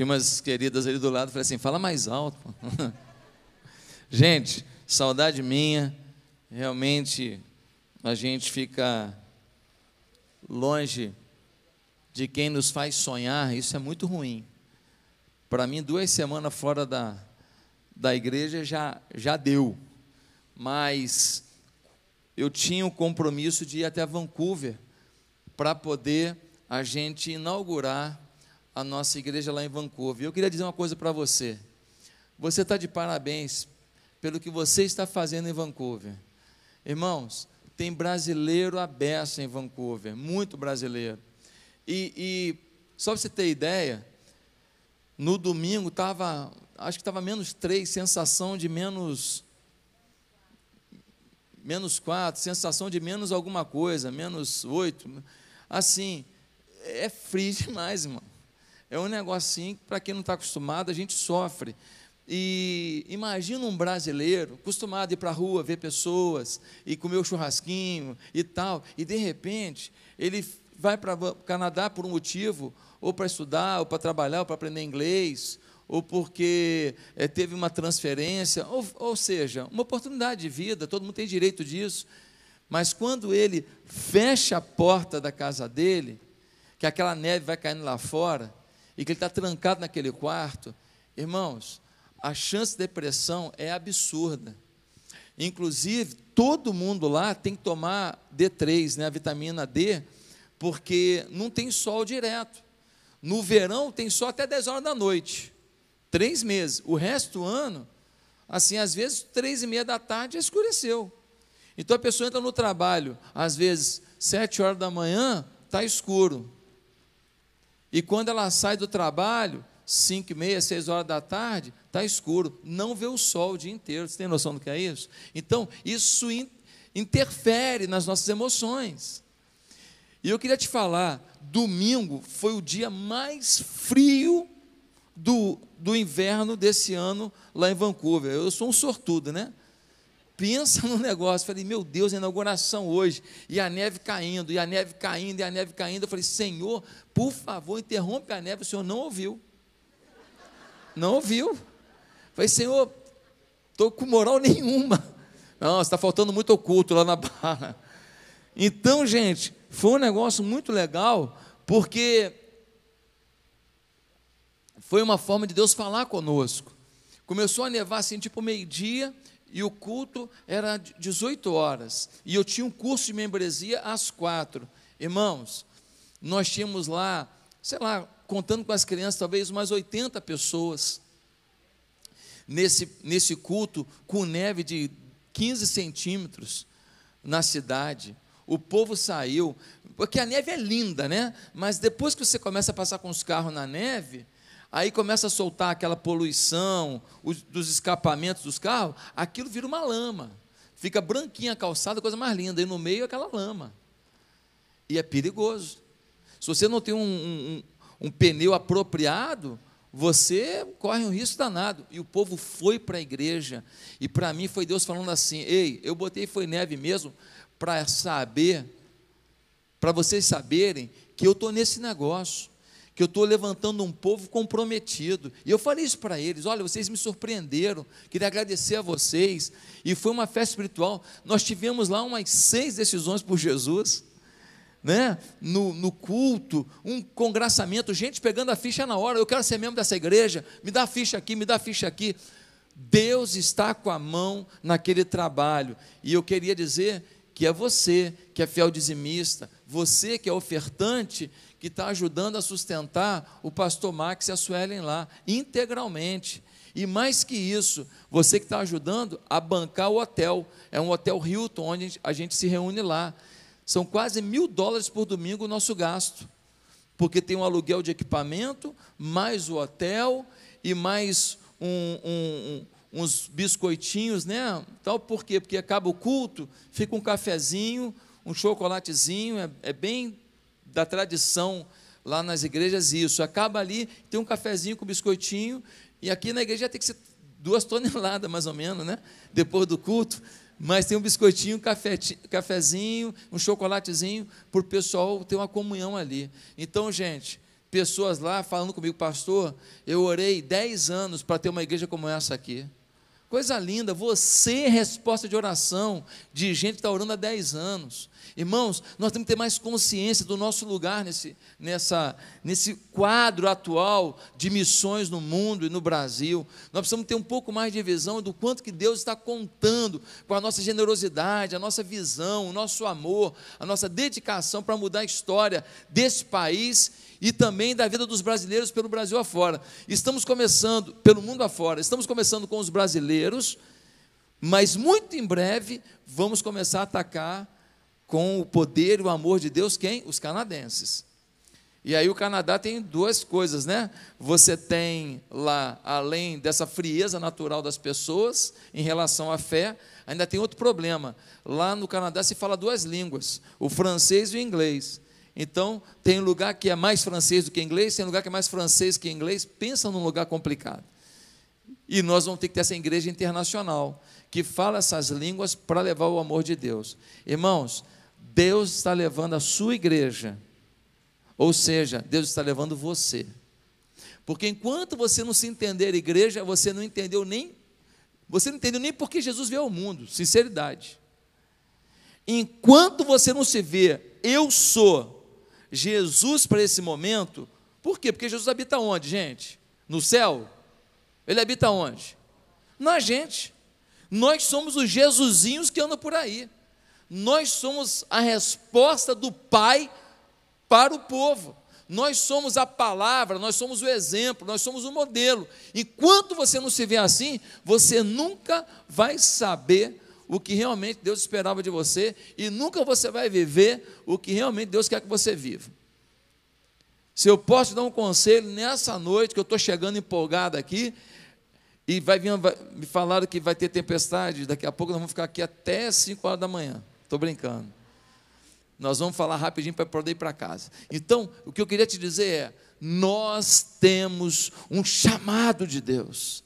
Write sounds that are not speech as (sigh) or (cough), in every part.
Tinha umas queridas ali do lado, falei assim: fala mais alto. (laughs) gente, saudade minha, realmente a gente fica longe de quem nos faz sonhar, isso é muito ruim. Para mim, duas semanas fora da, da igreja já, já deu, mas eu tinha o compromisso de ir até Vancouver para poder a gente inaugurar a nossa igreja lá em Vancouver. Eu queria dizer uma coisa para você. Você está de parabéns pelo que você está fazendo em Vancouver. Irmãos, tem brasileiro aberto em Vancouver, muito brasileiro. E, e só para você ter ideia, no domingo estava, acho que estava menos três, sensação de menos menos quatro, sensação de menos alguma coisa, menos oito. Assim, é frio (laughs) demais, irmão. É um negocinho que, para quem não está acostumado, a gente sofre. E imagina um brasileiro acostumado a ir para a rua, ver pessoas e comer o churrasquinho e tal, e de repente ele vai para o Canadá por um motivo, ou para estudar, ou para trabalhar, ou para aprender inglês, ou porque é, teve uma transferência, ou, ou seja, uma oportunidade de vida, todo mundo tem direito disso. Mas quando ele fecha a porta da casa dele, que aquela neve vai caindo lá fora, e que ele está trancado naquele quarto, irmãos, a chance de depressão é absurda. Inclusive, todo mundo lá tem que tomar D3, né, a vitamina D, porque não tem sol direto. No verão tem sol até 10 horas da noite. Três meses. O resto do ano, assim, às vezes, três e meia da tarde escureceu. Então a pessoa entra no trabalho, às vezes, sete horas da manhã, está escuro. E quando ela sai do trabalho, cinco e meia, seis horas da tarde, está escuro, não vê o sol o dia inteiro. Você tem noção do que é isso? Então, isso in, interfere nas nossas emoções. E eu queria te falar, domingo foi o dia mais frio do, do inverno desse ano lá em Vancouver. Eu sou um sortudo, né? Pensa no negócio. Falei, meu Deus, inauguração hoje. E a neve caindo, e a neve caindo, e a neve caindo. Eu falei, Senhor, por favor, interrompe a neve. O Senhor não ouviu. Não ouviu. Falei, Senhor, estou com moral nenhuma. Não, está faltando muito oculto lá na barra. Então, gente, foi um negócio muito legal, porque foi uma forma de Deus falar conosco. Começou a nevar assim, tipo meio-dia, e o culto era 18 horas. E eu tinha um curso de membresia às quatro. Irmãos, nós tínhamos lá, sei lá, contando com as crianças, talvez umas 80 pessoas nesse, nesse culto com neve de 15 centímetros na cidade. O povo saiu, porque a neve é linda, né? Mas depois que você começa a passar com os carros na neve, aí começa a soltar aquela poluição os, dos escapamentos dos carros, aquilo vira uma lama. Fica branquinha a calçada, coisa mais linda, e no meio aquela lama. E é perigoso. Se você não tem um, um, um pneu apropriado, você corre um risco danado. E o povo foi para a igreja. E para mim foi Deus falando assim: Ei, eu botei foi neve mesmo para saber, para vocês saberem que eu estou nesse negócio, que eu estou levantando um povo comprometido. E eu falei isso para eles: olha, vocês me surpreenderam, queria agradecer a vocês. E foi uma festa espiritual. Nós tivemos lá umas seis decisões por Jesus né? no, no culto, um congraçamento, gente pegando a ficha na hora, eu quero ser membro dessa igreja, me dá a ficha aqui, me dá a ficha aqui. Deus está com a mão naquele trabalho, e eu queria dizer que é você que é fiel dizimista, você que é ofertante, que está ajudando a sustentar o pastor Max e a Suelen lá, integralmente. E mais que isso, você que está ajudando a bancar o hotel, é um hotel Hilton, onde a gente se reúne lá. São quase mil dólares por domingo o nosso gasto, porque tem um aluguel de equipamento, mais o hotel e mais um, um, uns biscoitinhos, né? Tal, por quê? Porque acaba o culto, fica um cafezinho, um chocolatezinho, é, é bem da tradição lá nas igrejas isso. Acaba ali, tem um cafezinho com biscoitinho, e aqui na igreja tem que ser duas (laughs) toneladas, mais ou menos, né? Depois do culto mas tem um biscoitinho, um cafezinho, um chocolatezinho, para o pessoal ter uma comunhão ali. Então, gente, pessoas lá falando comigo, pastor, eu orei 10 anos para ter uma igreja como essa aqui. Coisa linda, você é resposta de oração de gente que está orando há 10 anos. Irmãos, nós temos que ter mais consciência do nosso lugar nesse, nessa, nesse quadro atual de missões no mundo e no Brasil. Nós precisamos ter um pouco mais de visão do quanto que Deus está contando com a nossa generosidade, a nossa visão, o nosso amor, a nossa dedicação para mudar a história desse país e também da vida dos brasileiros pelo Brasil afora. Estamos começando, pelo mundo afora, estamos começando com os brasileiros, mas muito em breve vamos começar a atacar com o poder e o amor de Deus quem? Os canadenses. E aí o Canadá tem duas coisas, né? Você tem lá, além dessa frieza natural das pessoas em relação à fé, ainda tem outro problema. Lá no Canadá se fala duas línguas, o francês e o inglês. Então, tem lugar que é mais francês do que inglês, tem lugar que é mais francês que inglês. Pensa num lugar complicado. E nós vamos ter que ter essa igreja internacional, que fala essas línguas para levar o amor de Deus. Irmãos, Deus está levando a sua igreja, ou seja, Deus está levando você. Porque enquanto você não se entender igreja, você não entendeu nem você não entendeu nem porque Jesus veio ao mundo, sinceridade. Enquanto você não se vê, eu sou Jesus para esse momento, por quê? Porque Jesus habita onde, gente? No céu? Ele habita onde? Na gente. Nós somos os Jesusinhos que andam por aí. Nós somos a resposta do Pai para o povo. Nós somos a palavra, nós somos o exemplo, nós somos o modelo. Enquanto você não se vê assim, você nunca vai saber o que realmente Deus esperava de você e nunca você vai viver o que realmente Deus quer que você viva. Se eu posso dar um conselho nessa noite que eu estou chegando empolgado aqui, e vai vir, vai, me falaram que vai ter tempestade, daqui a pouco nós vamos ficar aqui até 5 horas da manhã. Estou brincando. Nós vamos falar rapidinho para poder ir para casa. Então, o que eu queria te dizer é: nós temos um chamado de Deus.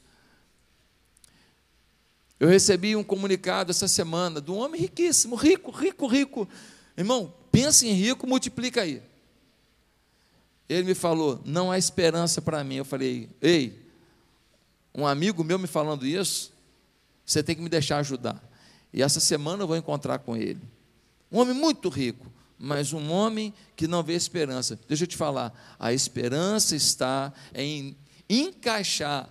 Eu recebi um comunicado essa semana de um homem riquíssimo, rico, rico, rico. Irmão, pensa em rico, multiplica aí. Ele me falou: não há esperança para mim. Eu falei: ei, um amigo meu me falando isso, você tem que me deixar ajudar. E essa semana eu vou encontrar com ele. Um homem muito rico, mas um homem que não vê esperança. Deixa eu te falar: a esperança está em encaixar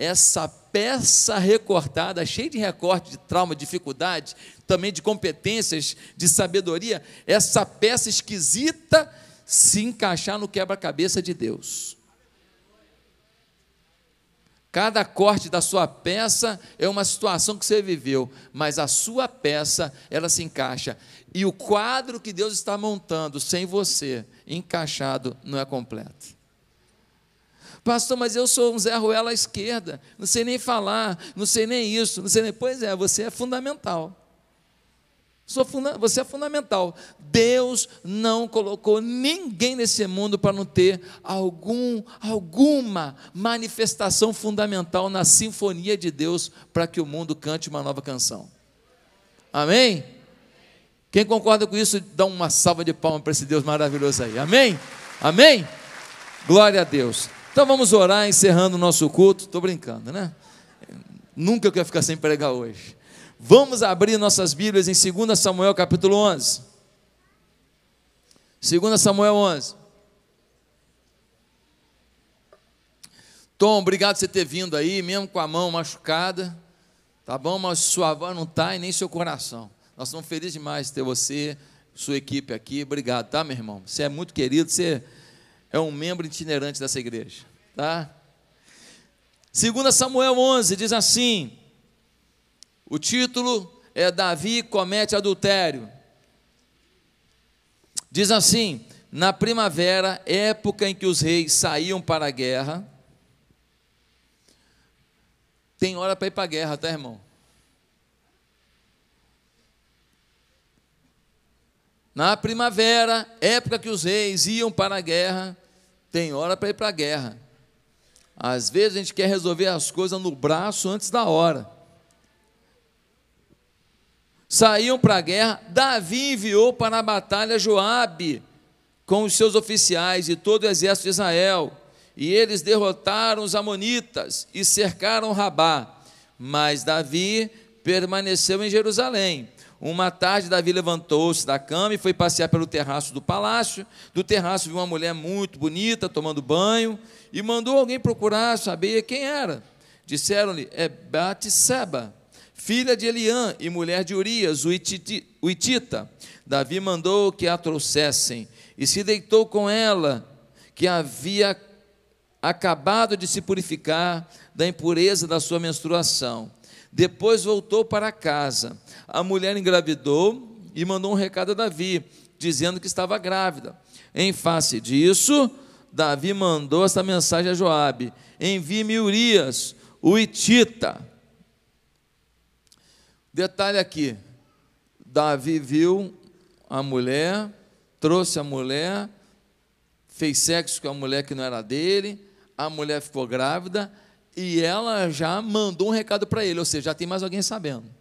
essa peça recortada, cheia de recorte de trauma, dificuldade, também de competências, de sabedoria, essa peça esquisita se encaixar no quebra-cabeça de Deus. Cada corte da sua peça é uma situação que você viveu, mas a sua peça, ela se encaixa. E o quadro que Deus está montando sem você, encaixado, não é completo. Pastor, mas eu sou um Zé Ruela à esquerda, não sei nem falar, não sei nem isso, não sei nem. Pois é, você é fundamental. Você é fundamental. Deus não colocou ninguém nesse mundo para não ter algum, alguma manifestação fundamental na sinfonia de Deus para que o mundo cante uma nova canção. Amém? Quem concorda com isso, dá uma salva de palmas para esse Deus maravilhoso aí. Amém? Amém? Glória a Deus. Então vamos orar, encerrando o nosso culto. Estou brincando, né? Nunca eu quero ficar sem pregar hoje. Vamos abrir nossas Bíblias em 2 Samuel capítulo 11. 2 Samuel 11. Tom, obrigado por você ter vindo aí, mesmo com a mão machucada. Tá bom? Mas sua voz não está e nem seu coração. Nós estamos felizes demais de ter você, sua equipe aqui. Obrigado, tá, meu irmão? Você é muito querido, você é um membro itinerante dessa igreja, tá? 2 Samuel 11 diz assim: o título é Davi comete adultério. Diz assim: na primavera, época em que os reis saíam para a guerra, tem hora para ir para a guerra, tá, irmão? Na primavera, época que os reis iam para a guerra, tem hora para ir para a guerra. Às vezes a gente quer resolver as coisas no braço antes da hora. Saíam para a guerra, Davi enviou para a batalha Joabe com os seus oficiais e todo o exército de Israel. E eles derrotaram os Amonitas e cercaram Rabá. Mas Davi permaneceu em Jerusalém. Uma tarde, Davi levantou-se da cama e foi passear pelo terraço do palácio. Do terraço viu uma mulher muito bonita tomando banho e mandou alguém procurar saber quem era. Disseram-lhe: É Batseba, filha de Eliã e mulher de Urias, o Itita. Davi mandou que a trouxessem e se deitou com ela, que havia acabado de se purificar da impureza da sua menstruação. Depois voltou para casa. A mulher engravidou e mandou um recado a Davi, dizendo que estava grávida. Em face disso, Davi mandou essa mensagem a Joabe: Envie-me Urias, o Itita. Detalhe aqui: Davi viu a mulher, trouxe a mulher, fez sexo com a mulher que não era dele, a mulher ficou grávida e ela já mandou um recado para ele, ou seja, já tem mais alguém sabendo.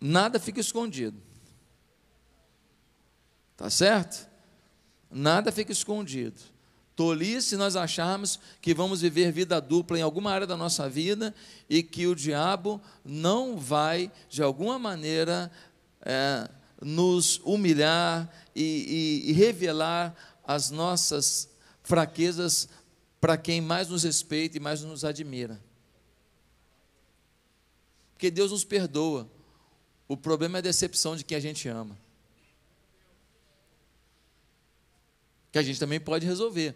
Nada fica escondido. Tá certo? Nada fica escondido. Tolice nós acharmos que vamos viver vida dupla em alguma área da nossa vida e que o diabo não vai, de alguma maneira, é, nos humilhar e, e, e revelar as nossas fraquezas para quem mais nos respeita e mais nos admira. Porque Deus nos perdoa. O problema é a decepção de quem a gente ama. Que a gente também pode resolver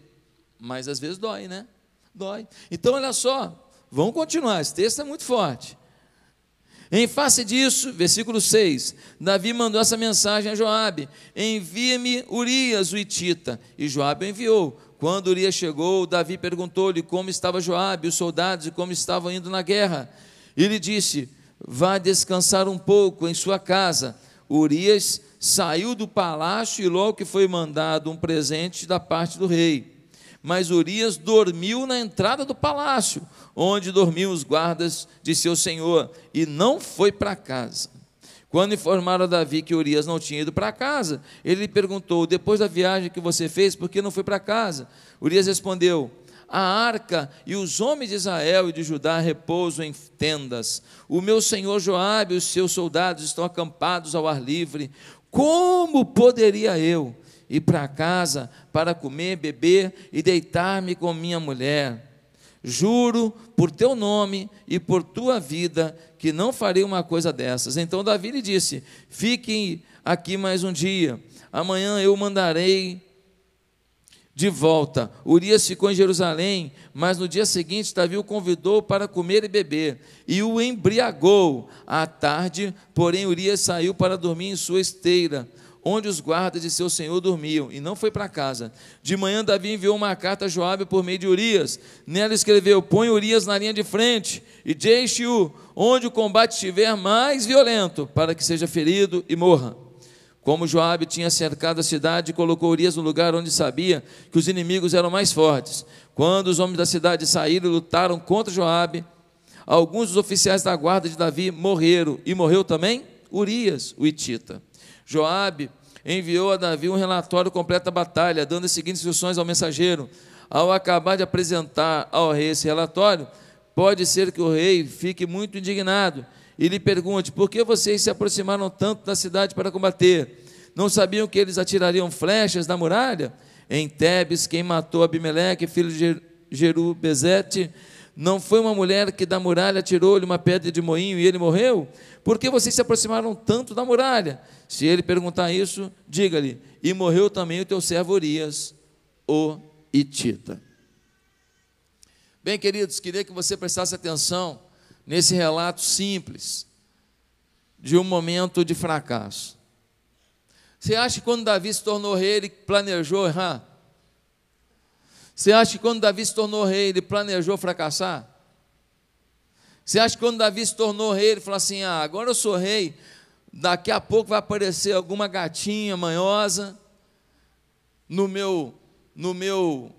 mas às vezes dói, né? Dói. Então, olha só, vamos continuar, esse texto é muito forte. Em face disso, versículo 6, Davi mandou essa mensagem a Joabe: Envia-me Urias, o Itita. E Joabe enviou. Quando Urias chegou, Davi perguntou-lhe como estava Joabe, os soldados e como estavam indo na guerra. Ele disse: Vá descansar um pouco em sua casa. Urias saiu do palácio e logo que foi mandado um presente da parte do rei mas Urias dormiu na entrada do palácio, onde dormiam os guardas de seu senhor, e não foi para casa. Quando informaram a Davi que Urias não tinha ido para casa, ele perguntou: Depois da viagem que você fez, por que não foi para casa? Urias respondeu: A arca e os homens de Israel e de Judá repousam em tendas. O meu senhor Joabe e os seus soldados estão acampados ao ar livre. Como poderia eu? ir para casa para comer, beber e deitar-me com minha mulher. Juro por teu nome e por tua vida que não farei uma coisa dessas. Então Davi lhe disse: Fiquem aqui mais um dia. Amanhã eu mandarei de volta. Urias ficou em Jerusalém, mas no dia seguinte Davi o convidou para comer e beber e o embriagou. À tarde, porém, Urias saiu para dormir em sua esteira onde os guardas de seu senhor dormiam, e não foi para casa. De manhã, Davi enviou uma carta a Joabe por meio de Urias. Nela escreveu: Põe Urias na linha de frente e deixe-o onde o combate estiver mais violento, para que seja ferido e morra. Como Joabe tinha cercado a cidade, colocou Urias no lugar onde sabia que os inimigos eram mais fortes. Quando os homens da cidade saíram e lutaram contra Joabe, alguns dos oficiais da guarda de Davi morreram, e morreu também Urias, o Itita. Joabe enviou a Davi um relatório completo da batalha, dando as seguintes instruções ao mensageiro. Ao acabar de apresentar ao rei esse relatório, pode ser que o rei fique muito indignado e lhe pergunte: por que vocês se aproximaram tanto da cidade para combater? Não sabiam que eles atirariam flechas da muralha? Em Tebes, quem matou Abimeleque, filho de Jerubezete, não foi uma mulher que da muralha tirou-lhe uma pedra de moinho e ele morreu? Por que vocês se aproximaram tanto da muralha? Se ele perguntar isso, diga-lhe: E morreu também o teu servo Urias, o Itita. Bem, queridos, queria que você prestasse atenção nesse relato simples de um momento de fracasso. Você acha que quando Davi se tornou rei, ele planejou errar? Você acha que quando Davi se tornou rei, ele planejou fracassar? Você acha que quando Davi se tornou rei, ele falou assim: ah, agora eu sou rei, daqui a pouco vai aparecer alguma gatinha manhosa no meu, no meu,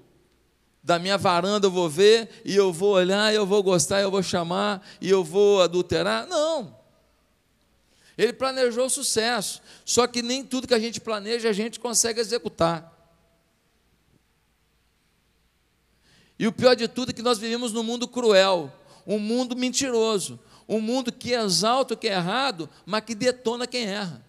da minha varanda eu vou ver, e eu vou olhar, eu vou gostar, eu vou chamar, e eu vou adulterar? Não. Ele planejou o sucesso, só que nem tudo que a gente planeja a gente consegue executar. E o pior de tudo é que nós vivemos num mundo cruel, um mundo mentiroso, um mundo que exalta o que é errado, mas que detona quem erra.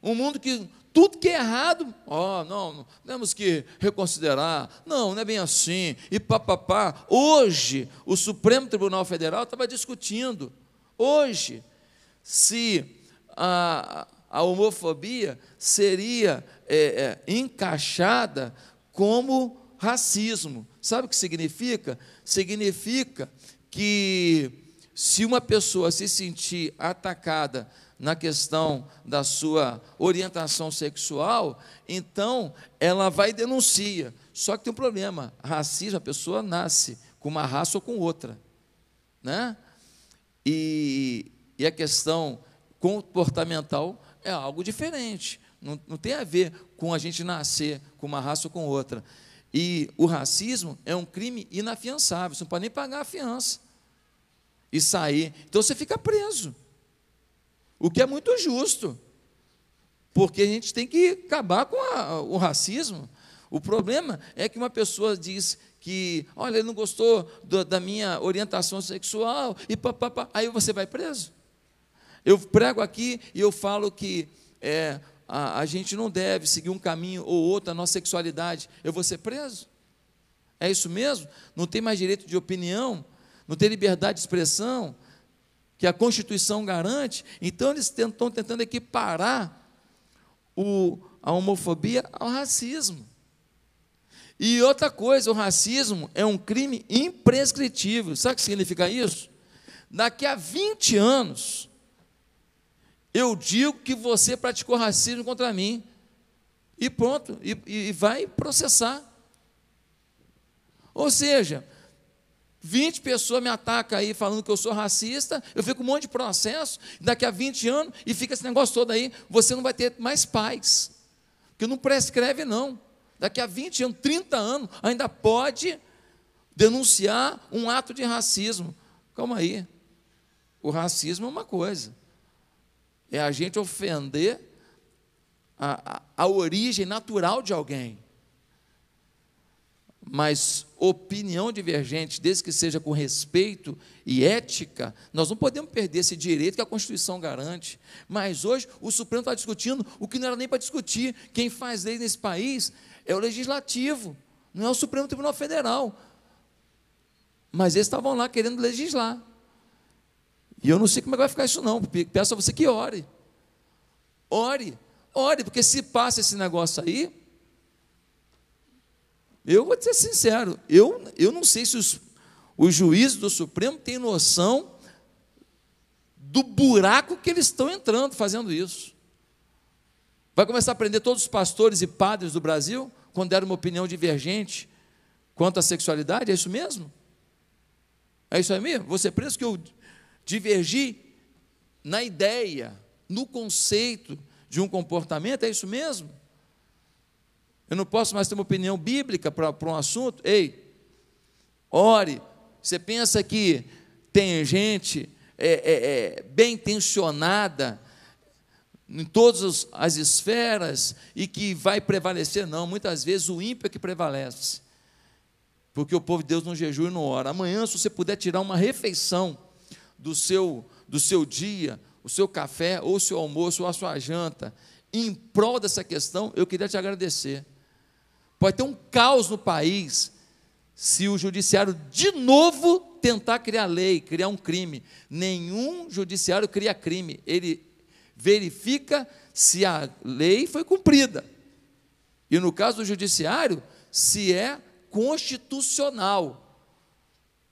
Um mundo que tudo que é errado, ó, oh, não, temos que reconsiderar, não, não é bem assim, e papapá. Hoje, o Supremo Tribunal Federal estava discutindo, hoje, se a, a homofobia seria é, é, encaixada como racismo. Sabe o que significa? Significa que se uma pessoa se sentir atacada na questão da sua orientação sexual, então ela vai e denuncia. Só que tem um problema: racismo, a pessoa nasce com uma raça ou com outra. Né? E, e a questão comportamental é algo diferente. Não, não tem a ver com a gente nascer com uma raça ou com outra. E o racismo é um crime inafiançável, você não pode nem pagar a fiança e sair. Então você fica preso. O que é muito justo. Porque a gente tem que acabar com a, o racismo. O problema é que uma pessoa diz que, olha, ele não gostou do, da minha orientação sexual, e papapá, aí você vai preso. Eu prego aqui e eu falo que é, a, a gente não deve seguir um caminho ou outro, a nossa sexualidade. Eu vou ser preso? É isso mesmo? Não tem mais direito de opinião? Não tem liberdade de expressão? Que a Constituição garante? Então eles estão tentando equiparar o, a homofobia ao racismo. E outra coisa, o racismo é um crime imprescritível. Sabe o que significa isso? Daqui a 20 anos, eu digo que você praticou racismo contra mim. E pronto, e, e vai processar. Ou seja, 20 pessoas me atacam aí falando que eu sou racista, eu fico com um monte de processo, daqui a 20 anos, e fica esse negócio todo aí, você não vai ter mais paz. Porque não prescreve, não. Daqui a 20 anos, 30 anos, ainda pode denunciar um ato de racismo. Calma aí. O racismo é uma coisa é a gente ofender a, a, a origem natural de alguém. Mas opinião divergente, desde que seja com respeito e ética, nós não podemos perder esse direito que a Constituição garante. Mas hoje o Supremo está discutindo o que não era nem para discutir. Quem faz lei nesse país é o Legislativo, não é o Supremo Tribunal Federal. Mas eles estavam lá querendo legislar. E eu não sei como é que vai ficar isso, não. Peço a você que ore. Ore, ore, porque se passa esse negócio aí, eu vou ser sincero, eu, eu não sei se os, os juízes do Supremo têm noção do buraco que eles estão entrando fazendo isso. Vai começar a prender todos os pastores e padres do Brasil quando deram uma opinião divergente quanto à sexualidade? É isso mesmo? É isso aí mesmo? Você preso que eu divergi na ideia, no conceito de um comportamento, é isso mesmo? Eu não posso mais ter uma opinião bíblica para, para um assunto? Ei, ore. Você pensa que tem gente é, é, é, bem intencionada em todas as esferas e que vai prevalecer? Não, muitas vezes o ímpio é que prevalece. Porque o povo de Deus não jejua e não ora. Amanhã, se você puder tirar uma refeição do seu, do seu dia, o seu café, ou o seu almoço, ou a sua janta, em prol dessa questão, eu queria te agradecer. Pode ter um caos no país se o judiciário de novo tentar criar lei, criar um crime. Nenhum judiciário cria crime, ele verifica se a lei foi cumprida. E no caso do judiciário, se é constitucional.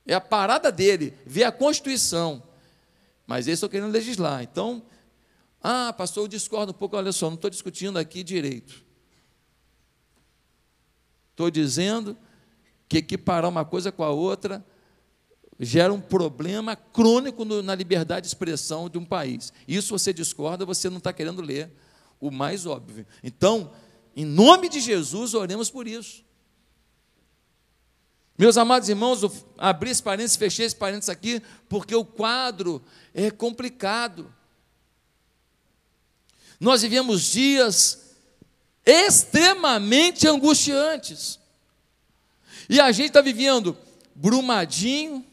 É a parada dele, ver a Constituição. Mas eles estão querendo legislar. Então, ah, pastor, eu discordo um pouco, olha só, não estou discutindo aqui direito. Estou dizendo que equiparar uma coisa com a outra gera um problema crônico no, na liberdade de expressão de um país. Isso você discorda, você não está querendo ler o mais óbvio. Então, em nome de Jesus, oremos por isso. Meus amados irmãos, eu abri esse parênteses, fechei esse parênteses aqui, porque o quadro é complicado. Nós vivemos dias extremamente angustiantes. E a gente está vivendo Brumadinho,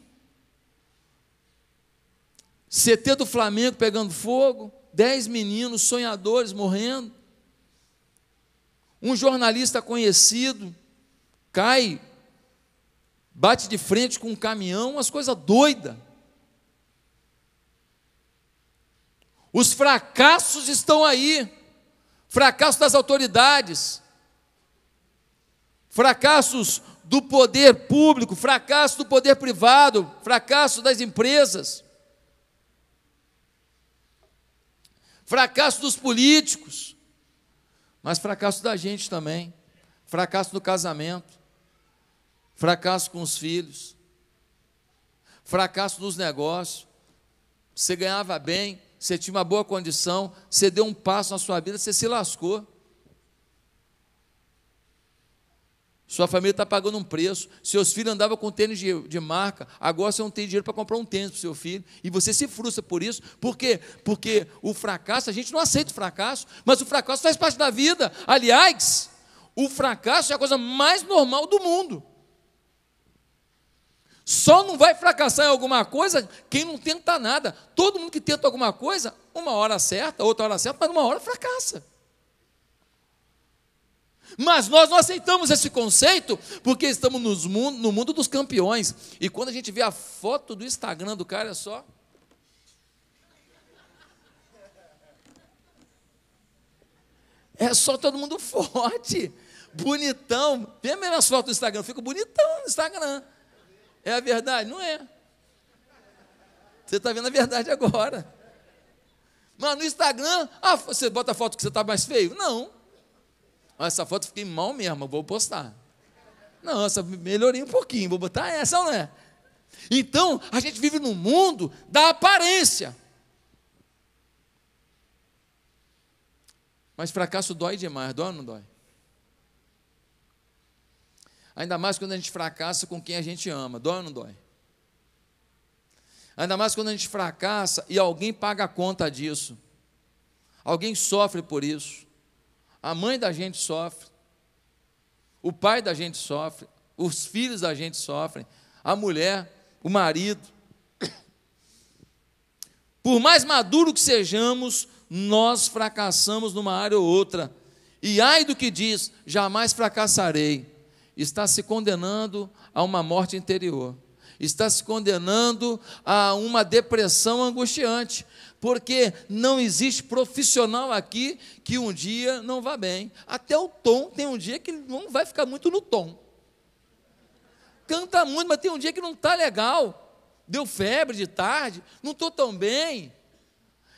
CT do Flamengo pegando fogo, dez meninos sonhadores morrendo. Um jornalista conhecido cai, bate de frente com um caminhão, umas coisas doidas. Os fracassos estão aí. Fracasso das autoridades, fracassos do poder público, fracasso do poder privado, fracasso das empresas, fracasso dos políticos, mas fracasso da gente também, fracasso no casamento, fracasso com os filhos, fracasso nos negócios. Você ganhava bem, você tinha uma boa condição, você deu um passo na sua vida, você se lascou. Sua família está pagando um preço. Seus filhos andavam com tênis de, de marca, agora você não tem dinheiro para comprar um tênis para o seu filho. E você se frustra por isso. Por quê? Porque o fracasso, a gente não aceita o fracasso, mas o fracasso faz parte da vida. Aliás, o fracasso é a coisa mais normal do mundo. Só não vai fracassar em alguma coisa quem não tenta nada. Todo mundo que tenta alguma coisa, uma hora certa, outra hora certa, mas uma hora fracassa. Mas nós não aceitamos esse conceito porque estamos no mundo dos campeões. E quando a gente vê a foto do Instagram do cara, é só. É só todo mundo (laughs) forte, bonitão. Vê as fotos do Instagram, eu fico bonitão no Instagram. É a verdade? Não é. Você está vendo a verdade agora. Mas no Instagram, ah, você bota a foto que você está mais feio? Não. Essa foto fiquei mal mesmo, vou postar. Não, essa melhorei um pouquinho, vou botar essa, não é? Então, a gente vive num mundo da aparência. Mas fracasso dói demais, dói ou não dói? Ainda mais quando a gente fracassa com quem a gente ama. Dói ou não dói? Ainda mais quando a gente fracassa e alguém paga a conta disso. Alguém sofre por isso. A mãe da gente sofre. O pai da gente sofre. Os filhos da gente sofrem. A mulher, o marido. Por mais maduro que sejamos, nós fracassamos numa área ou outra. E ai do que diz, jamais fracassarei está se condenando a uma morte interior, está se condenando a uma depressão angustiante, porque não existe profissional aqui que um dia não vá bem. Até o tom tem um dia que não vai ficar muito no tom. Canta muito, mas tem um dia que não está legal. Deu febre de tarde, não estou tão bem.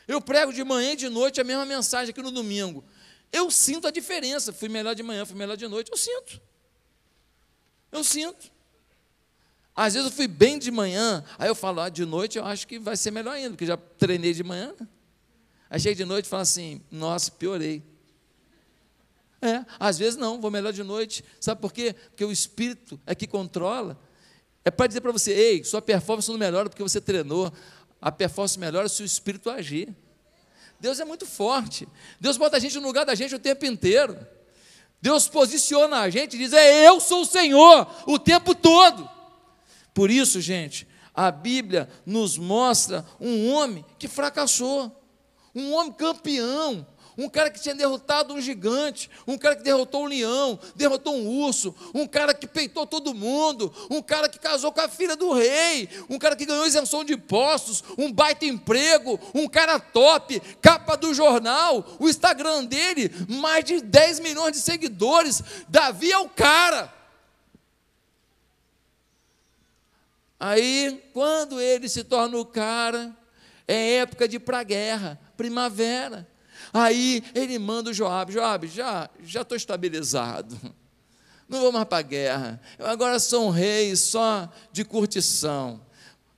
Eu prego de manhã e de noite a mesma mensagem aqui no domingo. Eu sinto a diferença. Fui melhor de manhã, fui melhor de noite, eu sinto. Eu sinto. Às vezes eu fui bem de manhã, aí eu falo, ah, de noite eu acho que vai ser melhor ainda, porque já treinei de manhã. Aí chega de noite e falo assim, nossa, piorei. É, às vezes não, vou melhor de noite. Sabe por quê? Porque o espírito é que controla. É para dizer para você, ei, sua performance não melhora porque você treinou. A performance melhora se o espírito agir. Deus é muito forte. Deus bota a gente no lugar da gente o tempo inteiro. Deus posiciona a gente e diz: É eu sou o Senhor o tempo todo. Por isso, gente, a Bíblia nos mostra um homem que fracassou, um homem campeão, um cara que tinha derrotado um gigante, um cara que derrotou um leão, derrotou um urso, um cara que peitou todo mundo, um cara que casou com a filha do rei, um cara que ganhou isenção de impostos, um baita emprego, um cara top, capa do jornal, o Instagram dele, mais de 10 milhões de seguidores. Davi é o cara. Aí, quando ele se torna o cara, é época de ir para a guerra, primavera. Aí ele manda o Joab, Joab, já já estou estabilizado. Não vou mais para a guerra. Eu agora sou um rei só de curtição.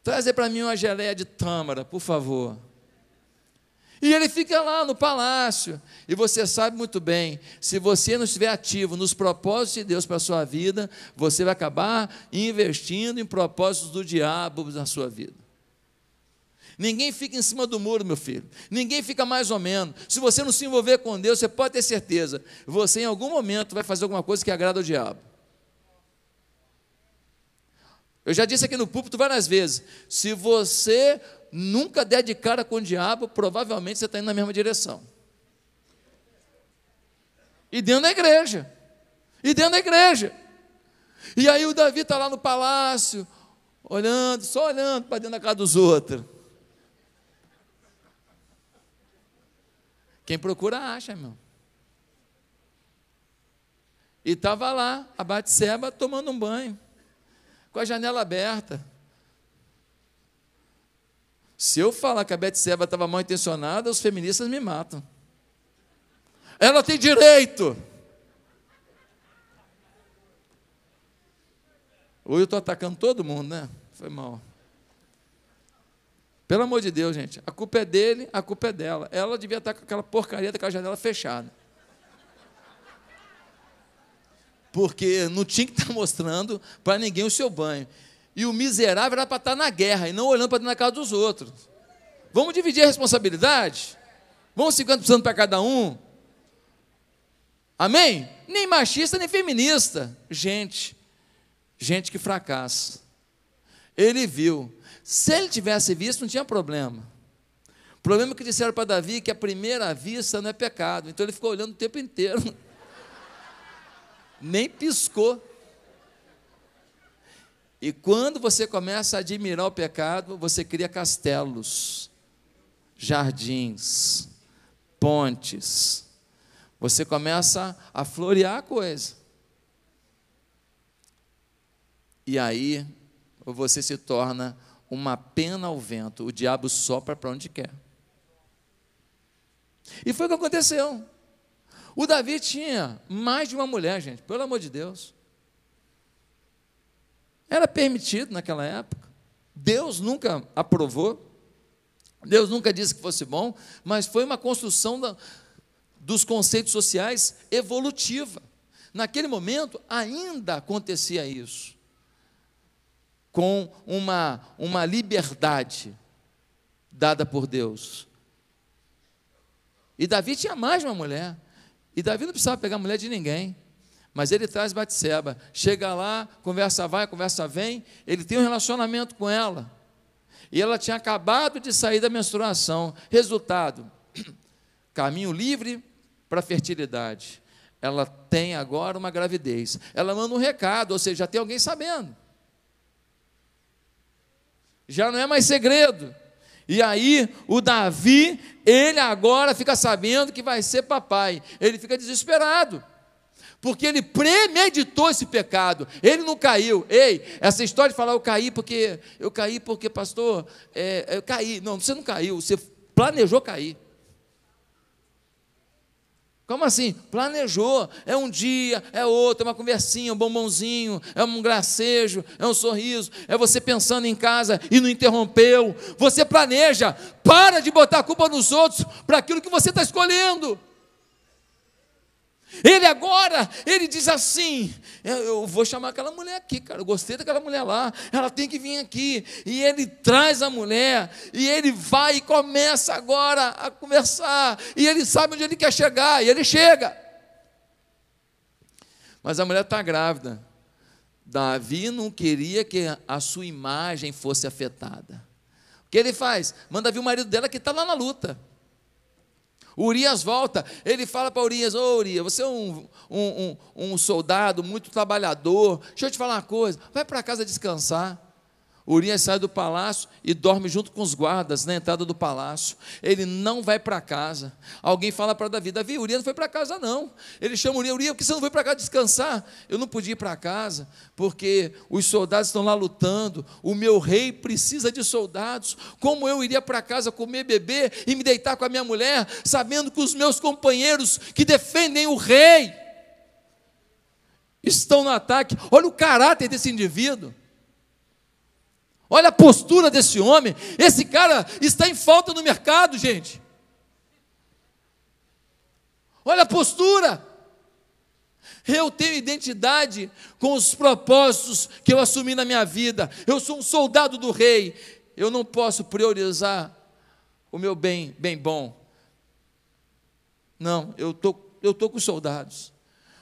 Trazer para mim uma geleia de tâmara, por favor. E ele fica lá no palácio. E você sabe muito bem, se você não estiver ativo nos propósitos de Deus para a sua vida, você vai acabar investindo em propósitos do diabo na sua vida. Ninguém fica em cima do muro, meu filho. Ninguém fica mais ou menos. Se você não se envolver com Deus, você pode ter certeza, você em algum momento vai fazer alguma coisa que agrada ao diabo. Eu já disse aqui no púlpito várias vezes: se você nunca der de cara com o diabo, provavelmente você está indo na mesma direção. E dentro da igreja. E dentro da igreja. E aí o Davi está lá no palácio, olhando, só olhando para dentro da casa dos outros. Quem procura acha, irmão. E estava lá, a Batseba tomando um banho, com a janela aberta. Se eu falar que a Betseba estava mal intencionada, os feministas me matam. Ela tem direito. Hoje eu estou atacando todo mundo, né? Foi mal. Pelo amor de Deus, gente. A culpa é dele, a culpa é dela. Ela devia estar com aquela porcaria daquela janela fechada. Porque não tinha que estar (laughs) mostrando para ninguém o seu banho. E o miserável era para estar na guerra e não olhando para dentro da casa dos outros. Vamos dividir a responsabilidade? Vamos 50% para cada um? Amém? Nem machista, nem feminista. Gente, gente que fracassa. Ele viu. Se ele tivesse visto, não tinha problema. O problema é que disseram para Davi que a primeira vista não é pecado. Então ele ficou olhando o tempo inteiro. (laughs) Nem piscou. E quando você começa a admirar o pecado, você cria castelos, jardins, pontes. Você começa a florear a coisa. E aí você se torna uma pena ao vento. O diabo sopra para onde quer. E foi o que aconteceu. O Davi tinha mais de uma mulher, gente, pelo amor de Deus. Era permitido naquela época. Deus nunca aprovou. Deus nunca disse que fosse bom, mas foi uma construção da, dos conceitos sociais evolutiva. Naquele momento ainda acontecia isso, com uma, uma liberdade dada por Deus. E Davi tinha mais uma mulher, e Davi não precisava pegar mulher de ninguém. Mas ele traz Batseba, chega lá, conversa vai, conversa vem, ele tem um relacionamento com ela. E ela tinha acabado de sair da menstruação. Resultado: (clears throat) caminho livre para a fertilidade. Ela tem agora uma gravidez. Ela manda um recado, ou seja, já tem alguém sabendo. Já não é mais segredo. E aí, o Davi, ele agora fica sabendo que vai ser papai. Ele fica desesperado porque ele premeditou esse pecado, ele não caiu. Ei, essa história de falar eu caí porque eu caí porque pastor, é, eu caí. Não, você não caiu, você planejou cair. Como assim? Planejou. É um dia, é outro, é uma conversinha, um bombonzinho, é um gracejo, é um sorriso, é você pensando em casa e não interrompeu. Você planeja. Para de botar a culpa nos outros para aquilo que você está escolhendo. Ele agora, ele diz assim: eu vou chamar aquela mulher aqui, cara. Eu gostei daquela mulher lá, ela tem que vir aqui. E ele traz a mulher, e ele vai e começa agora a conversar. E ele sabe onde ele quer chegar, e ele chega. Mas a mulher está grávida. Davi não queria que a sua imagem fosse afetada. O que ele faz? Manda vir o marido dela que está lá na luta. Urias volta, ele fala para Urias: Ô oh, Urias, você é um, um, um, um soldado muito trabalhador, deixa eu te falar uma coisa, vai para casa descansar. Urias sai do palácio e dorme junto com os guardas na entrada do palácio. Ele não vai para casa. Alguém fala para Davi: Davi, Urias não foi para casa, não. Ele chama Urias: Urias, por que você não foi para casa descansar? Eu não podia ir para casa, porque os soldados estão lá lutando. O meu rei precisa de soldados. Como eu iria para casa comer, beber e me deitar com a minha mulher, sabendo que os meus companheiros que defendem o rei estão no ataque? Olha o caráter desse indivíduo. Olha a postura desse homem. Esse cara está em falta no mercado, gente. Olha a postura. Eu tenho identidade com os propósitos que eu assumi na minha vida. Eu sou um soldado do rei. Eu não posso priorizar o meu bem, bem bom. Não, eu tô, eu tô com os soldados.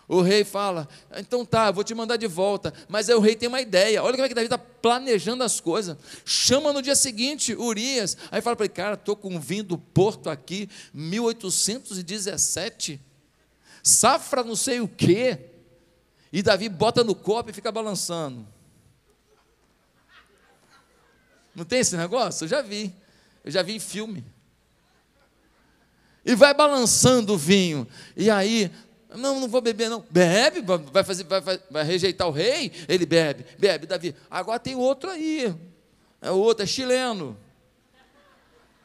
O rei fala, então tá, vou te mandar de volta. Mas aí o rei tem uma ideia. Olha como é que Davi está planejando as coisas. Chama no dia seguinte Urias. Aí fala para ele, cara, estou com vinho do Porto aqui, 1817. Safra não sei o quê. E Davi bota no copo e fica balançando. Não tem esse negócio? Eu já vi. Eu já vi em filme. E vai balançando o vinho. E aí não, não vou beber, não. Bebe, vai, fazer, vai, vai, vai rejeitar o rei? Ele bebe, bebe, Davi. Agora tem outro aí. É outro, é chileno.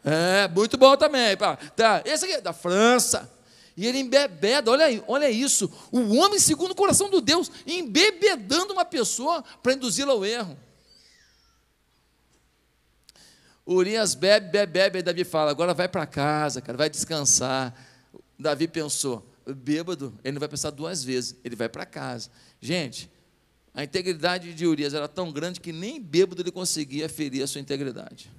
É, muito bom também. Tá, esse aqui é da França. E ele embebeda, olha, aí, olha isso. O homem segundo o coração do Deus, embebedando uma pessoa para induzi-la ao erro. Urias bebe, bebe, bebe, e Davi fala: agora vai para casa, cara, vai descansar. Davi pensou: bêbado, ele não vai pensar duas vezes, ele vai para casa. Gente, a integridade de Urias era tão grande que nem bêbado ele conseguia ferir a sua integridade.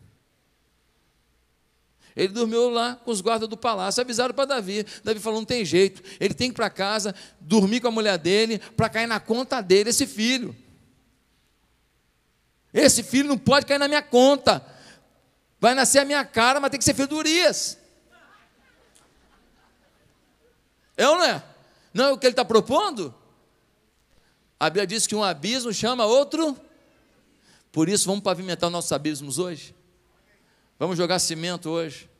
Ele dormiu lá com os guardas do palácio, avisaram para Davi. Davi falou: não tem jeito, ele tem que ir para casa, dormir com a mulher dele, para cair na conta dele, esse filho. Esse filho não pode cair na minha conta. Vai nascer a minha cara, mas tem que ser filho de Urias. É ou não é? Não é o que ele está propondo? A Bíblia diz que um abismo chama outro. Por isso, vamos pavimentar nossos abismos hoje. Vamos jogar cimento hoje.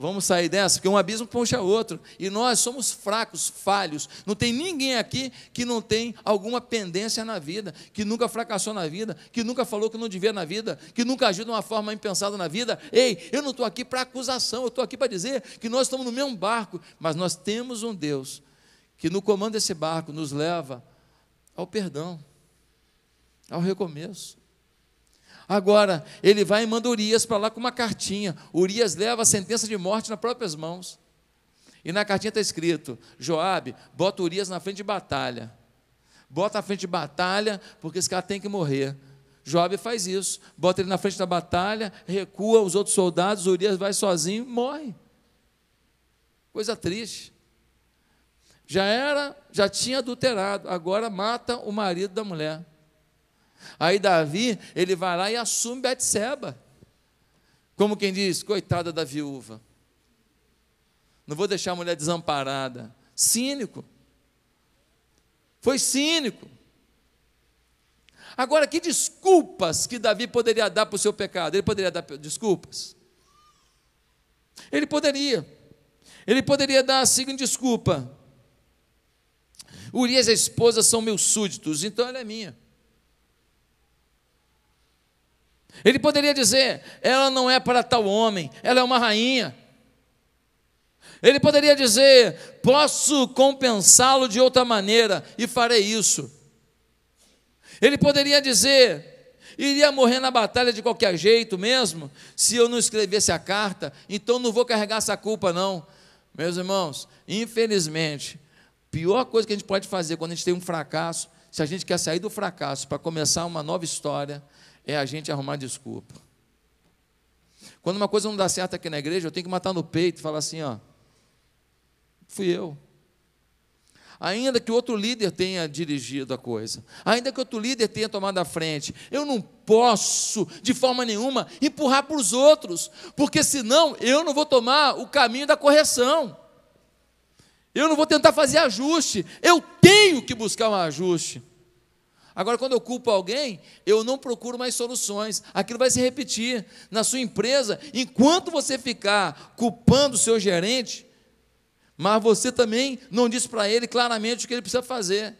Vamos sair dessa, porque um abismo puxa outro. E nós somos fracos, falhos. Não tem ninguém aqui que não tem alguma pendência na vida, que nunca fracassou na vida, que nunca falou que não devia na vida, que nunca agiu de uma forma impensada na vida. Ei, eu não estou aqui para acusação, eu estou aqui para dizer que nós estamos no mesmo barco, mas nós temos um Deus que no comando desse barco nos leva ao perdão, ao recomeço. Agora, ele vai e manda Urias para lá com uma cartinha. Urias leva a sentença de morte nas próprias mãos. E na cartinha está escrito: Joabe, bota Urias na frente de batalha. Bota na frente de batalha, porque esse cara tem que morrer. Joabe faz isso, bota ele na frente da batalha, recua os outros soldados, Urias vai sozinho, morre. Coisa triste. Já era, já tinha adulterado, agora mata o marido da mulher. Aí Davi, ele vai lá e assume Betseba. Como quem diz, coitada da viúva. Não vou deixar a mulher desamparada. Cínico. Foi cínico. Agora, que desculpas que Davi poderia dar para o seu pecado? Ele poderia dar desculpas? Ele poderia. Ele poderia dar a seguinte desculpa: Urias e a esposa são meus súditos, então ela é minha. Ele poderia dizer: ela não é para tal homem, ela é uma rainha. Ele poderia dizer: posso compensá-lo de outra maneira e farei isso. Ele poderia dizer: iria morrer na batalha de qualquer jeito mesmo, se eu não escrevesse a carta, então não vou carregar essa culpa, não. Meus irmãos, infelizmente, a pior coisa que a gente pode fazer quando a gente tem um fracasso, se a gente quer sair do fracasso para começar uma nova história, é a gente arrumar desculpa. Quando uma coisa não dá certo aqui na igreja, eu tenho que matar no peito e falar assim: ó, fui eu. Ainda que outro líder tenha dirigido a coisa, ainda que outro líder tenha tomado a frente, eu não posso, de forma nenhuma, empurrar para os outros, porque senão eu não vou tomar o caminho da correção. Eu não vou tentar fazer ajuste, eu tenho que buscar um ajuste. Agora, quando eu culpo alguém, eu não procuro mais soluções. Aquilo vai se repetir na sua empresa. Enquanto você ficar culpando o seu gerente, mas você também não diz para ele claramente o que ele precisa fazer.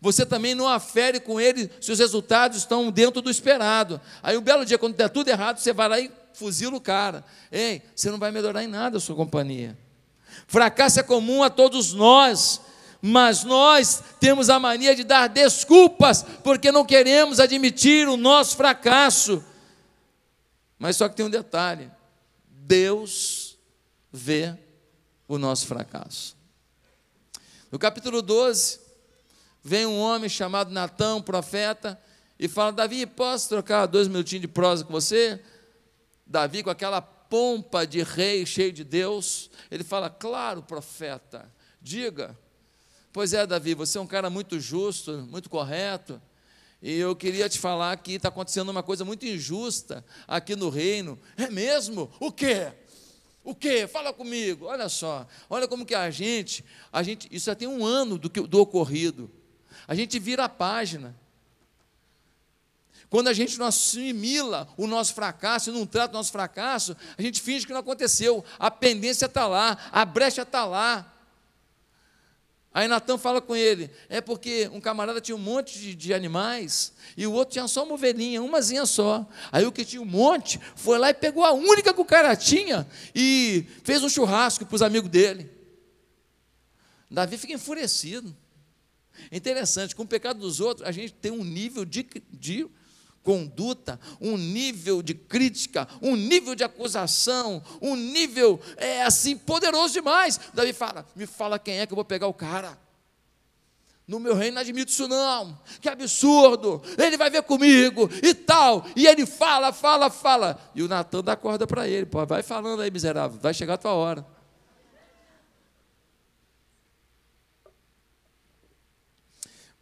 Você também não afere com ele se os resultados estão dentro do esperado. Aí, um belo dia, quando der tudo errado, você vai lá e fuzila o cara. Ei, você não vai melhorar em nada a sua companhia. Fracasso é comum a todos nós mas nós temos a mania de dar desculpas porque não queremos admitir o nosso fracasso. Mas só que tem um detalhe: Deus vê o nosso fracasso. No capítulo 12, vem um homem chamado Natão, profeta, e fala: Davi, posso trocar dois minutinhos de prosa com você? Davi, com aquela pompa de rei cheio de Deus, ele fala: Claro, profeta, diga. Pois é, Davi, você é um cara muito justo, muito correto, e eu queria te falar que está acontecendo uma coisa muito injusta aqui no reino. É mesmo? O quê? O quê? Fala comigo. Olha só, olha como que a gente, a gente, isso já tem um ano do, que, do ocorrido. A gente vira a página. Quando a gente não assimila o nosso fracasso não trata o nosso fracasso, a gente finge que não aconteceu. A pendência está lá, a brecha está lá. Aí Natan fala com ele, é porque um camarada tinha um monte de, de, animais e o outro tinha só uma ovelhinha, umazinha só. Aí o que tinha um monte foi lá e pegou a única que o cara tinha e fez um churrasco para os amigos dele. Davi fica enfurecido. Interessante, com o pecado dos outros, a gente tem um nível de, de conduta, um nível de crítica, um nível de acusação, um nível é assim poderoso demais. Davi fala: me fala quem é que eu vou pegar o cara. No meu reino não admito isso não. Que absurdo. Ele vai ver comigo e tal. E ele fala, fala, fala. E o Natan dá corda para ele. Pô, vai falando aí, miserável. Vai chegar a tua hora.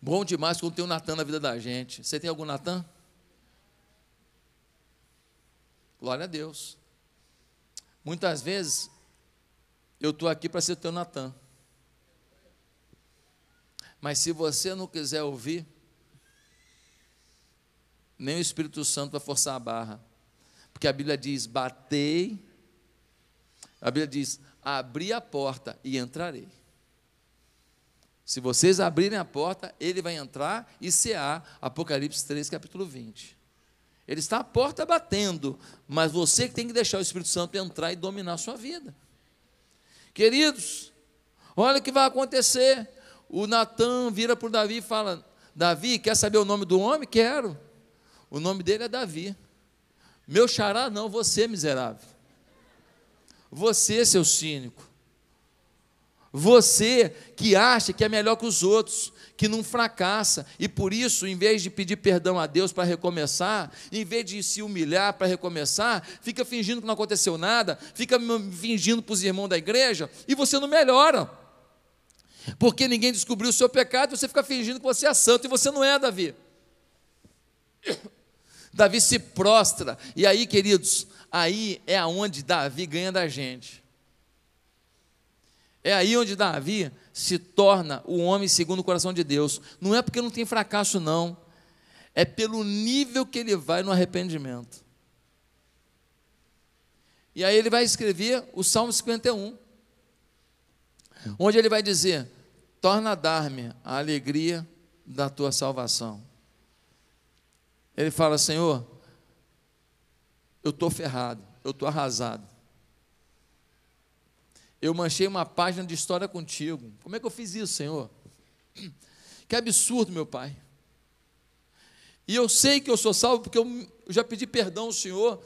Bom demais quando tem um Natan na vida da gente. Você tem algum Natan? Glória a Deus. Muitas vezes eu estou aqui para ser teu Natan. Mas se você não quiser ouvir, nem o Espírito Santo vai forçar a barra. Porque a Bíblia diz: batei. A Bíblia diz: abri a porta e entrarei. Se vocês abrirem a porta, ele vai entrar e cear. Apocalipse 3, capítulo 20. Ele está à porta batendo, mas você que tem que deixar o Espírito Santo entrar e dominar a sua vida. Queridos, olha o que vai acontecer. O Natan vira para o Davi e fala: Davi, quer saber o nome do homem? Quero. O nome dele é Davi. Meu xará, não, você, miserável. Você, seu cínico. Você que acha que é melhor que os outros, que não fracassa, e por isso, em vez de pedir perdão a Deus para recomeçar, em vez de se humilhar para recomeçar, fica fingindo que não aconteceu nada, fica fingindo para os irmãos da igreja, e você não melhora. Porque ninguém descobriu o seu pecado, você fica fingindo que você é santo, e você não é, Davi. (coughs) Davi se prostra, e aí, queridos, aí é aonde Davi ganha da gente. É aí onde Davi se torna o homem segundo o coração de Deus. Não é porque não tem fracasso, não. É pelo nível que ele vai no arrependimento. E aí ele vai escrever o Salmo 51, onde ele vai dizer: Torna a dar-me a alegria da tua salvação. Ele fala: Senhor, eu estou ferrado, eu estou arrasado. Eu manchei uma página de história contigo. Como é que eu fiz isso, Senhor? (clears throat) Que absurdo, meu Pai. E eu sei que eu sou salvo porque eu já pedi perdão ao Senhor,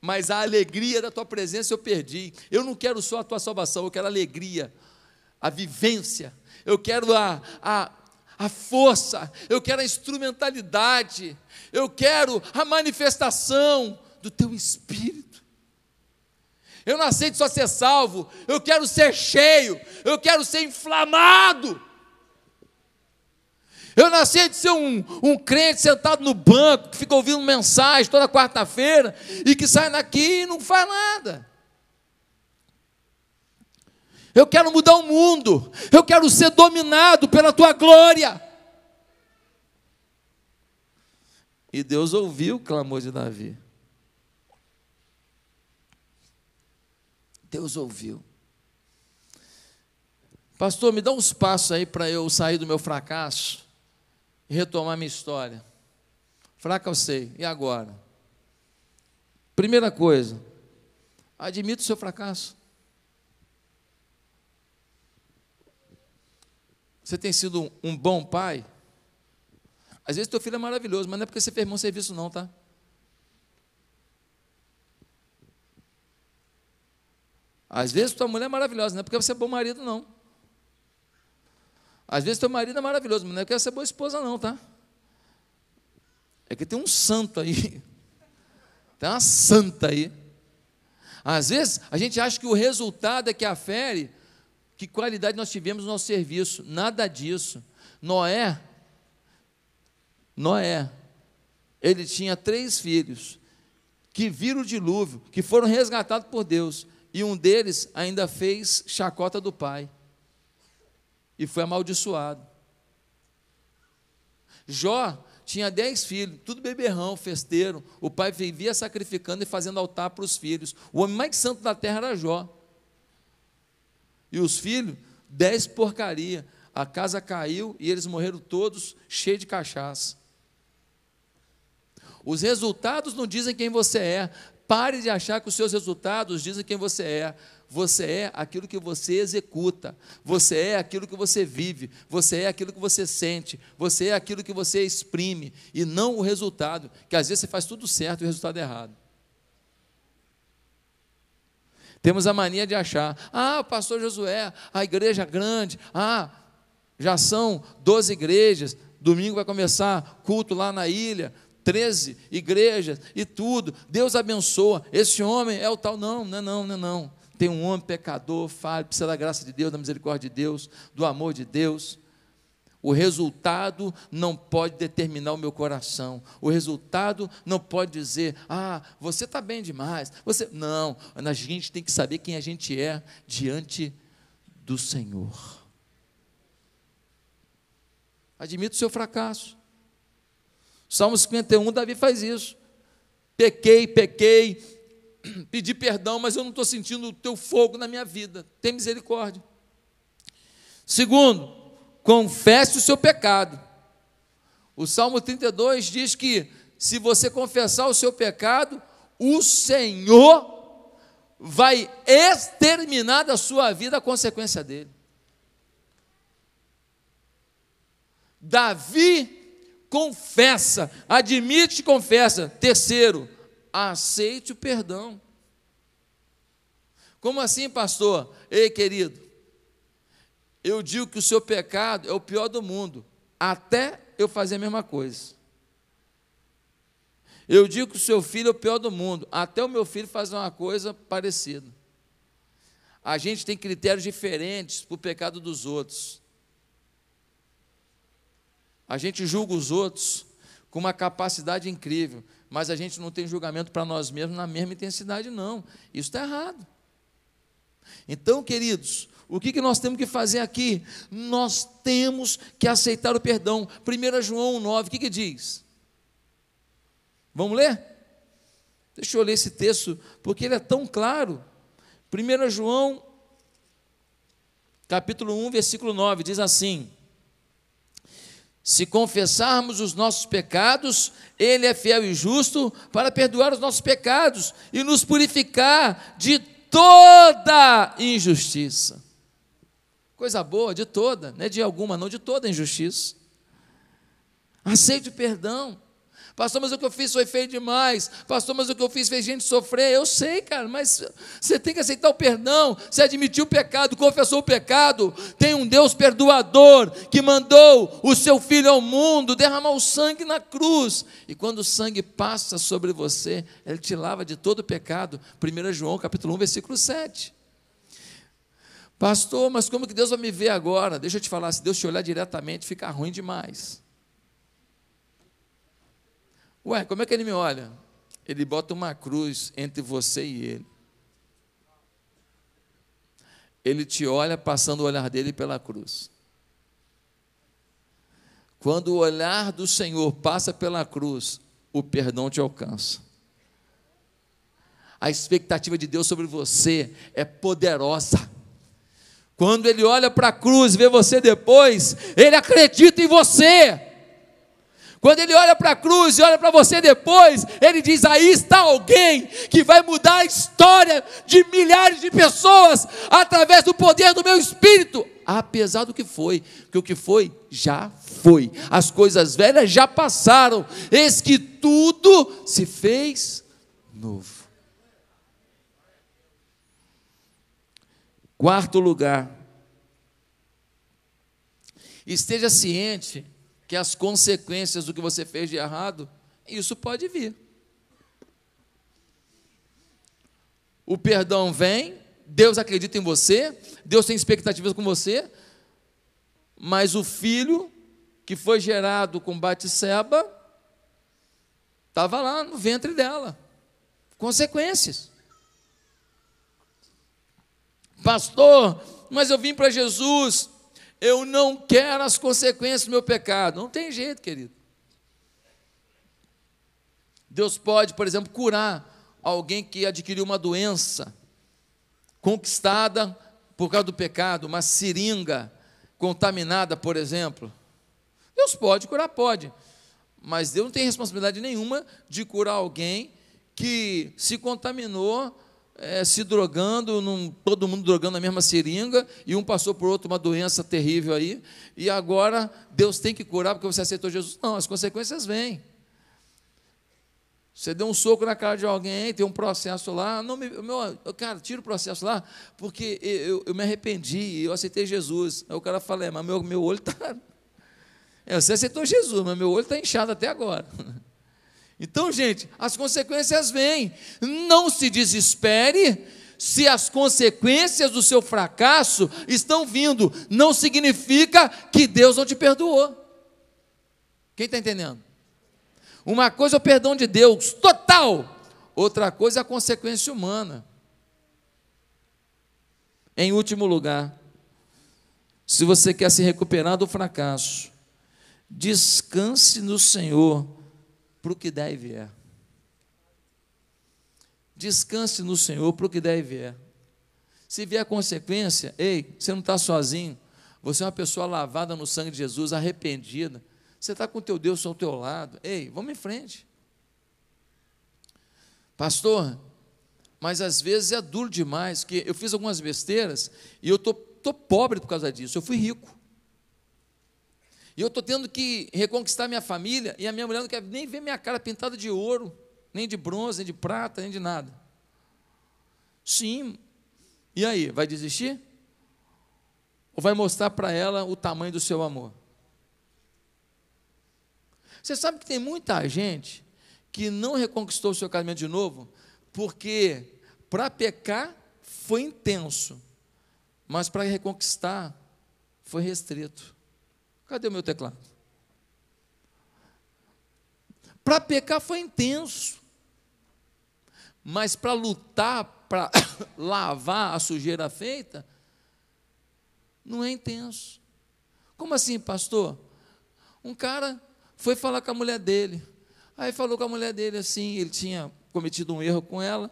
mas a alegria da tua presença eu perdi. Eu não quero só a tua salvação, eu quero a alegria, a vivência, eu quero a, a, a força, eu quero a instrumentalidade, eu quero a manifestação do teu Espírito. Eu não aceito só ser salvo, eu quero ser cheio, eu quero ser inflamado. Eu não aceito ser um, um crente sentado no banco, que fica ouvindo mensagem toda quarta-feira e que sai daqui e não faz nada. Eu quero mudar o mundo, eu quero ser dominado pela tua glória. E Deus ouviu o clamor de Davi. Deus ouviu. Pastor, me dá uns passos aí para eu sair do meu fracasso e retomar minha história. Fraca eu sei, e agora? Primeira coisa, admita o seu fracasso. Você tem sido um bom pai? Às vezes teu filho é maravilhoso, mas não é porque você fez bom serviço não, tá? Às vezes tua mulher é maravilhosa, não é porque você é bom marido, não. Às vezes teu marido é maravilhoso, mas não é porque você é boa esposa, não, tá? É que tem um santo aí. (laughs) Tem uma santa aí. Às vezes a gente acha que o resultado é que afere que qualidade nós tivemos no nosso serviço. Nada disso. Noé, Noé, ele tinha três filhos que viram o dilúvio, que foram resgatados por Deus, e um deles ainda fez chacota do pai e foi amaldiçoado. Jó tinha dez filhos, tudo beberrão, festeiro. O pai vivia sacrificando e fazendo altar para os filhos. O homem mais santo da terra era Jó. E os filhos, dez porcaria. A casa caiu e eles morreram todos cheios de cachaça. Os resultados não dizem quem você é. Pare de achar que os seus resultados dizem quem você é. Você é aquilo que você executa, você é aquilo que você vive, você é aquilo que você sente, você é aquilo que você exprime, e não o resultado, que às vezes você faz tudo certo e o resultado é errado. Temos a mania de achar, ah, o pastor Josué, a igreja grande, ah, já são 12 igrejas, domingo vai começar culto lá na ilha, 13 igrejas e tudo, Deus abençoa, esse homem é o tal, não, não é não, não é não tem um homem pecador, falho, precisa da graça de Deus, da misericórdia de Deus, do amor de Deus. O resultado não pode determinar o meu coração. O resultado não pode dizer, ah, você está bem demais. Você não. A gente tem que saber quem a gente é diante do Senhor. Admita o seu fracasso. Salmo 51, Davi faz isso. Pequei, pequei, (clears throat) pedir perdão, mas eu não estou sentindo o teu fogo na minha vida. Tem misericórdia. Segundo, confesse o seu pecado. O Salmo 32 diz que se você confessar o seu pecado, o Senhor vai exterminar da sua vida a consequência dele. Davi confessa, admite e confessa. Terceiro, aceite o perdão. Como assim, pastor? Ei, querido, eu digo que o seu pecado é o pior do mundo, até eu fazer a mesma coisa. Eu digo que o seu filho é o pior do mundo, até o meu filho fazer uma coisa parecida. A gente tem critérios diferentes para o pecado dos outros. A gente julga os outros com uma capacidade incrível mas a gente não tem julgamento para nós mesmos na mesma intensidade, não. Isso está errado. Então, queridos, o que, que nós temos que fazer aqui? Nós temos que aceitar o perdão. 1 João 9, o que, que diz? Vamos ler? Deixa eu ler esse texto, porque ele é tão claro. 1 João, capítulo 1, versículo 9, diz assim: se confessarmos os nossos pecados, Ele é fiel e justo para perdoar os nossos pecados e nos purificar de toda injustiça. Coisa boa, de toda, não é de alguma, não de toda injustiça. Aceite o perdão. Pastor, mas o que eu fiz foi feio demais. Pastor, mas o que eu fiz fez gente sofrer. Eu sei, cara, mas você tem que aceitar o perdão. Você admitiu o pecado, confessou o pecado. Tem um Deus perdoador que mandou o seu filho ao mundo derramar o sangue na cruz. E quando o sangue passa sobre você, ele te lava de todo o pecado. 1 João capítulo 1, versículo 7. Pastor, mas como que Deus vai me ver agora? Deixa eu te falar, se Deus te olhar diretamente, fica ruim demais. Ué, como é que ele me olha? Ele bota uma cruz entre você e ele. Ele te olha passando o olhar dele pela cruz. Quando o olhar do Senhor passa pela cruz, o perdão te alcança. A expectativa de Deus sobre você é poderosa. Quando Ele olha para a cruz e vê você depois, Ele acredita em você. Quando ele olha para a cruz e olha para você depois, ele diz: aí está alguém que vai mudar a história de milhares de pessoas através do poder do meu espírito. Apesar do que foi, que o que foi já foi, as coisas velhas já passaram, eis que tudo se fez novo. Quarto lugar, esteja ciente que as consequências do que você fez de errado, isso pode vir. O perdão vem, Deus acredita em você, Deus tem expectativas com você, mas o filho que foi gerado com Batseba estava lá no ventre dela. Consequências. Pastor, mas eu vim para Jesus, eu não quero as consequências do meu pecado. Não tem jeito, querido. Deus pode, por exemplo, curar alguém que adquiriu uma doença conquistada por causa do pecado, uma seringa contaminada, por exemplo. Deus pode curar, pode. Mas Deus não tem responsabilidade nenhuma de curar alguém que se contaminou é, se drogando, num, todo mundo drogando a mesma seringa, e um passou por outro uma doença terrível aí, e agora Deus tem que curar porque você aceitou Jesus. Não, as consequências vêm. Você deu um soco na cara de alguém, tem um processo lá. Não, meu, cara, tira o processo lá, porque eu, eu me arrependi, eu aceitei Jesus. Aí o cara fala, é, mas meu, meu olho está. (laughs) É, você aceitou Jesus, mas meu olho está inchado até agora. (laughs) Então, gente, as consequências vêm. Não se desespere se as consequências do seu fracasso estão vindo. Não significa que Deus não te perdoou. Quem está entendendo? Uma coisa é o perdão de Deus, total. Outra coisa é a consequência humana. Em último lugar, se você quer se recuperar do fracasso, descanse no Senhor para o que der e vier. Descanse no Senhor para o que der e vier. Se vier consequência, ei, você não está sozinho. Você é uma pessoa lavada no sangue de Jesus, arrependida. Você está com o teu Deus ao teu lado. Ei, vamos em frente. Pastor, mas às vezes é duro demais, que eu fiz algumas besteiras e eu estou tô, tô pobre por causa disso. Eu fui rico. E eu estou tendo que reconquistar minha família, e a minha mulher não quer nem ver minha cara pintada de ouro, nem de bronze, nem de prata, nem de nada. Sim. E aí, vai desistir? Ou vai mostrar para ela o tamanho do seu amor? Você sabe que tem muita gente que não reconquistou o seu casamento de novo, porque para pecar foi intenso, mas para reconquistar foi restrito. Cadê o meu teclado? Para pecar foi intenso, mas para lutar, para (coughs) lavar a sujeira feita, não é intenso. Como assim, pastor? Um cara foi falar com a mulher dele. Aí falou com a mulher dele assim, ele tinha cometido um erro com ela.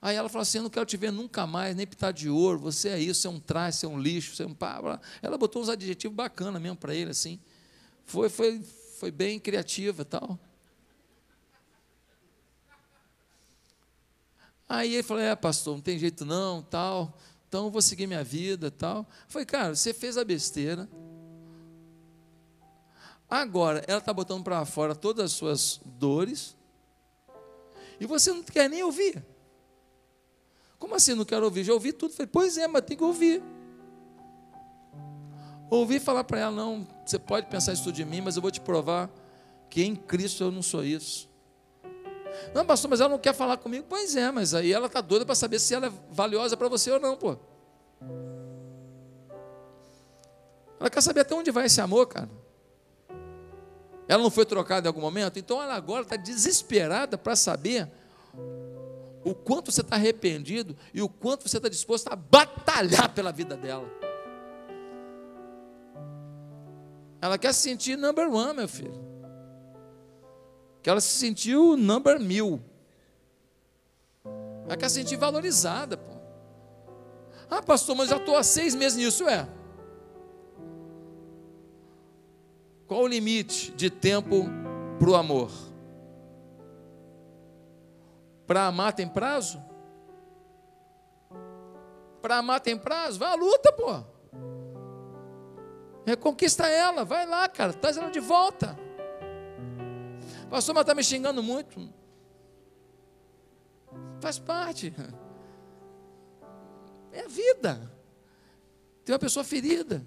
Aí ela falou assim: Eu não quero te ver nunca mais, nem pitar de ouro, você é isso, você é um traje, você é um lixo, você é um pá. Ela botou uns adjetivos bacanas mesmo para ele, assim. Foi, foi, foi bem criativa e tal. Aí ele falou: É, pastor, não tem jeito não, tal. Então eu vou seguir minha vida tal. Foi, cara, você fez a besteira. Agora, ela está botando para fora todas as suas dores. E você não quer nem ouvir. Como assim não quero ouvir? Já ouvi tudo. Falei, pois é, mas tem que ouvir. Ouvi falar para ela, não, você pode pensar isso de mim, mas eu vou te provar que em Cristo eu não sou isso. Não, pastor, mas ela não quer falar comigo. Pois é, mas aí ela está doida para saber se ela é valiosa para você ou não, pô. Ela quer saber até onde vai esse amor, cara. Ela não foi trocada em algum momento, então ela agora está desesperada para saber o quanto você está arrependido e o quanto você está disposto a batalhar pela vida dela. Ela quer se sentir number one, meu filho. Que ela se sentiu number mil. Ela quer se sentir valorizada, pô. Ah, pastor, mas já estou há seis meses nisso, é. Qual o limite de tempo para o amor? Para amar tem prazo? Para amar tem prazo? Vai à luta, pô. Reconquista ela, vai lá, cara, traz ela de volta. Pastor, mas está me xingando muito. Faz parte. É a vida. Tem uma pessoa ferida.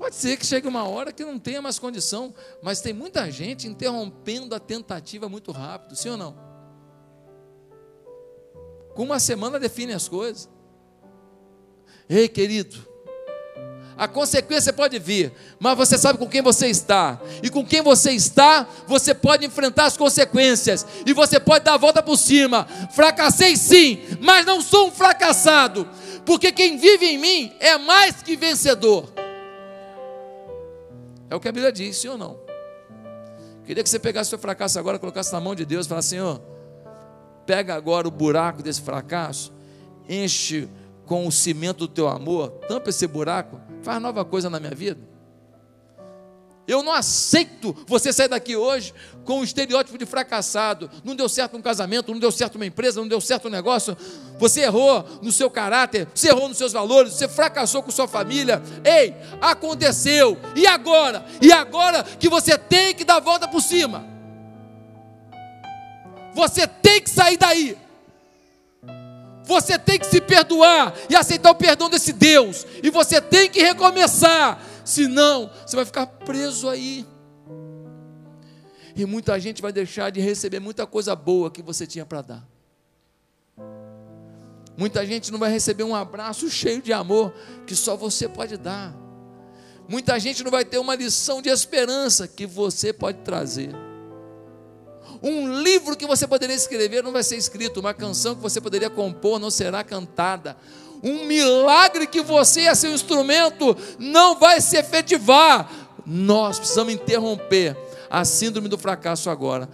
Pode ser que chegue uma hora que não tenha mais condição, mas tem muita gente interrompendo a tentativa muito rápido, sim ou não? Com uma semana define as coisas. Ei, querido, a consequência pode vir, mas você sabe com quem você está, e com quem você está, você pode enfrentar as consequências, e você pode dar a volta por cima. Fracassei sim, mas não sou um fracassado, porque quem vive em mim é mais que vencedor. É o que a Bíblia diz, sim ou não? Queria que você pegasse seu fracasso agora, colocasse na mão de Deus e falasse: Senhor, pega agora o buraco desse fracasso, enche com o cimento do teu amor, tampa esse buraco, faz nova coisa na minha vida. Eu não aceito você sair daqui hoje com o estereótipo de fracassado. Não deu certo um casamento, não deu certo uma empresa, não deu certo um negócio. Você errou no seu caráter, você errou nos seus valores, você fracassou com sua família. Ei, aconteceu. E agora? E agora que você tem que dar a volta por cima. Você tem que sair daí. Você tem que se perdoar e aceitar o perdão desse Deus. E você tem que recomeçar senão você vai ficar preso aí. E muita gente vai deixar de receber muita coisa boa que você tinha para dar. Muita gente não vai receber um abraço cheio de amor que só você pode dar. Muita gente não vai ter uma lição de esperança que você pode trazer. Um livro que você poderia escrever não vai ser escrito, uma canção que você poderia compor não será cantada um milagre que você é seu instrumento não vai se efetivar. Nós precisamos interromper a síndrome do fracasso agora.